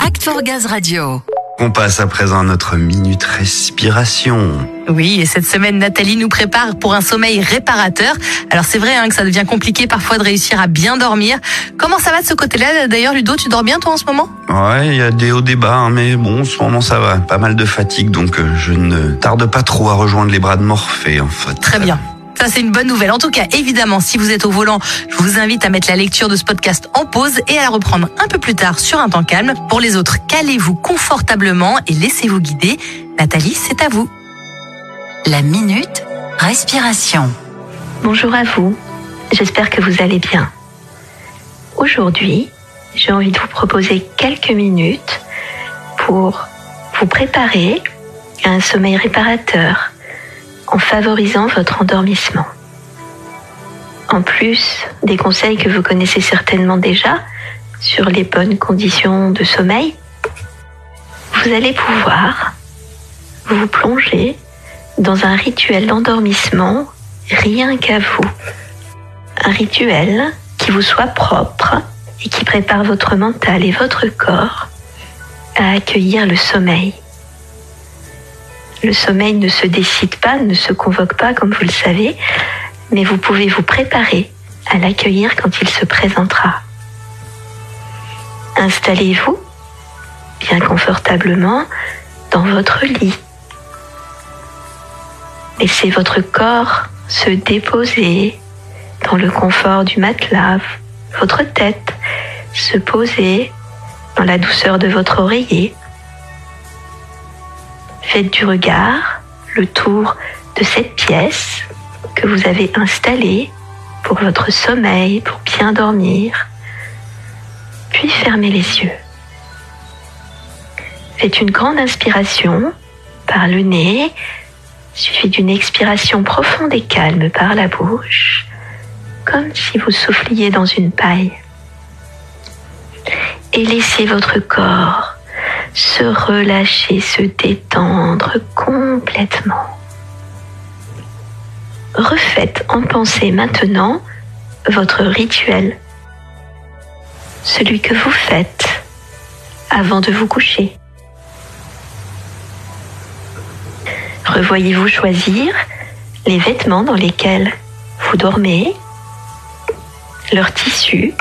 Act for Gaz Radio. On passe à présent à notre minute respiration. Oui, et cette semaine, Nathalie nous prépare pour un sommeil réparateur. Alors c'est vrai hein, que ça devient compliqué parfois de réussir à bien dormir. Comment ça va de ce côté-là? D'ailleurs, Ludo, tu dors bien toi en ce moment? Ouais, il y a des hauts débats, hein, mais bon, en ce moment ça va. Pas mal de fatigue, donc euh, je ne tarde pas trop à rejoindre les bras de Morphée, en fait. Très bien. Ça, c'est une bonne nouvelle. En tout cas, évidemment, si vous êtes au volant, je vous invite à mettre la lecture de ce podcast en pause et à la reprendre un peu plus tard sur un temps calme. Pour les autres, calez-vous confortablement et laissez-vous guider. Nathalie, c'est à vous. La minute respiration. Bonjour à vous, j'espère que vous allez bien. Aujourd'hui, j'ai envie de vous proposer quelques minutes pour vous préparer à un sommeil réparateur en favorisant votre endormissement. En plus des conseils que vous connaissez certainement déjà sur les bonnes conditions de sommeil, vous allez pouvoir vous plonger dans un rituel d'endormissement rien qu'à vous. Un rituel qui vous soit propre et qui prépare votre mental et votre corps à accueillir le sommeil. Le sommeil ne se décide pas, ne se convoque pas, comme vous le savez, mais vous pouvez vous préparer à l'accueillir quand il se présentera. Installez-vous bien confortablement dans votre lit. Laissez votre corps se déposer dans le confort du matelas, votre tête se poser dans la douceur de votre oreiller. Faites du regard le tour de cette pièce que vous avez installée pour votre sommeil, pour bien dormir. Puis fermez les yeux. Faites une grande inspiration par le nez, suivi d'une expiration profonde et calme par la bouche, comme si vous souffliez dans une paille. Et laissez votre corps se relâcher, se détendre complètement. Refaites en pensée maintenant votre rituel, celui que vous faites avant de vous coucher. Revoyez-vous choisir les vêtements dans lesquels vous dormez, leur tissu,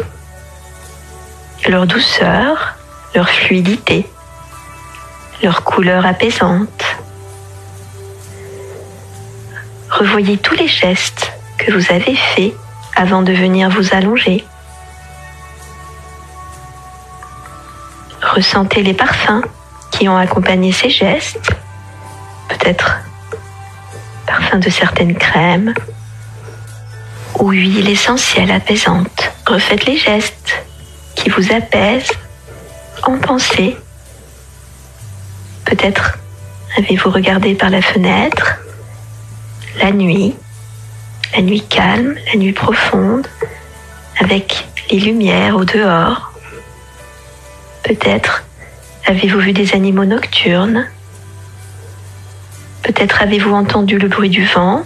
leur douceur, leur fluidité, leur couleur apaisante. Revoyez tous les gestes que vous avez faits avant de venir vous allonger. Ressentez les parfums qui ont accompagné ces gestes, peut-être parfum de certaines crèmes ou huile essentielle apaisante. Refaites les gestes qui vous apaisent en pensée. Peut-être avez-vous regardé par la fenêtre la nuit, la nuit calme, la nuit profonde, avec les lumières au dehors. Peut-être avez-vous vu des animaux nocturnes. Peut-être avez-vous entendu le bruit du vent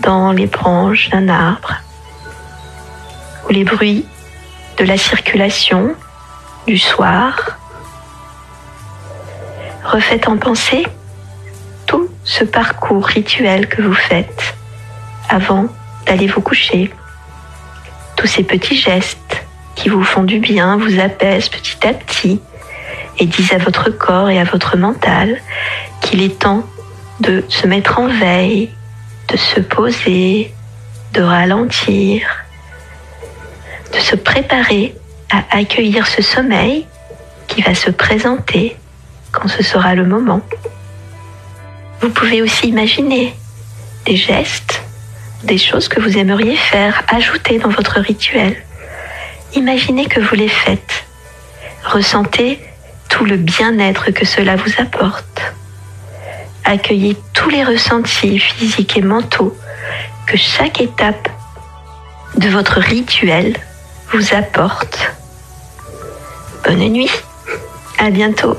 dans les branches d'un arbre ou les bruits de la circulation du soir. Refaites en pensée tout ce parcours rituel que vous faites avant d'aller vous coucher. Tous ces petits gestes qui vous font du bien, vous apaisent petit à petit et disent à votre corps et à votre mental qu'il est temps de se mettre en veille, de se poser, de ralentir, de se préparer à accueillir ce sommeil qui va se présenter quand ce sera le moment. Vous pouvez aussi imaginer des gestes, des choses que vous aimeriez faire, ajouter dans votre rituel. Imaginez que vous les faites. Ressentez tout le bien-être que cela vous apporte. Accueillez tous les ressentis physiques et mentaux que chaque étape de votre rituel vous apporte. Bonne nuit, à bientôt.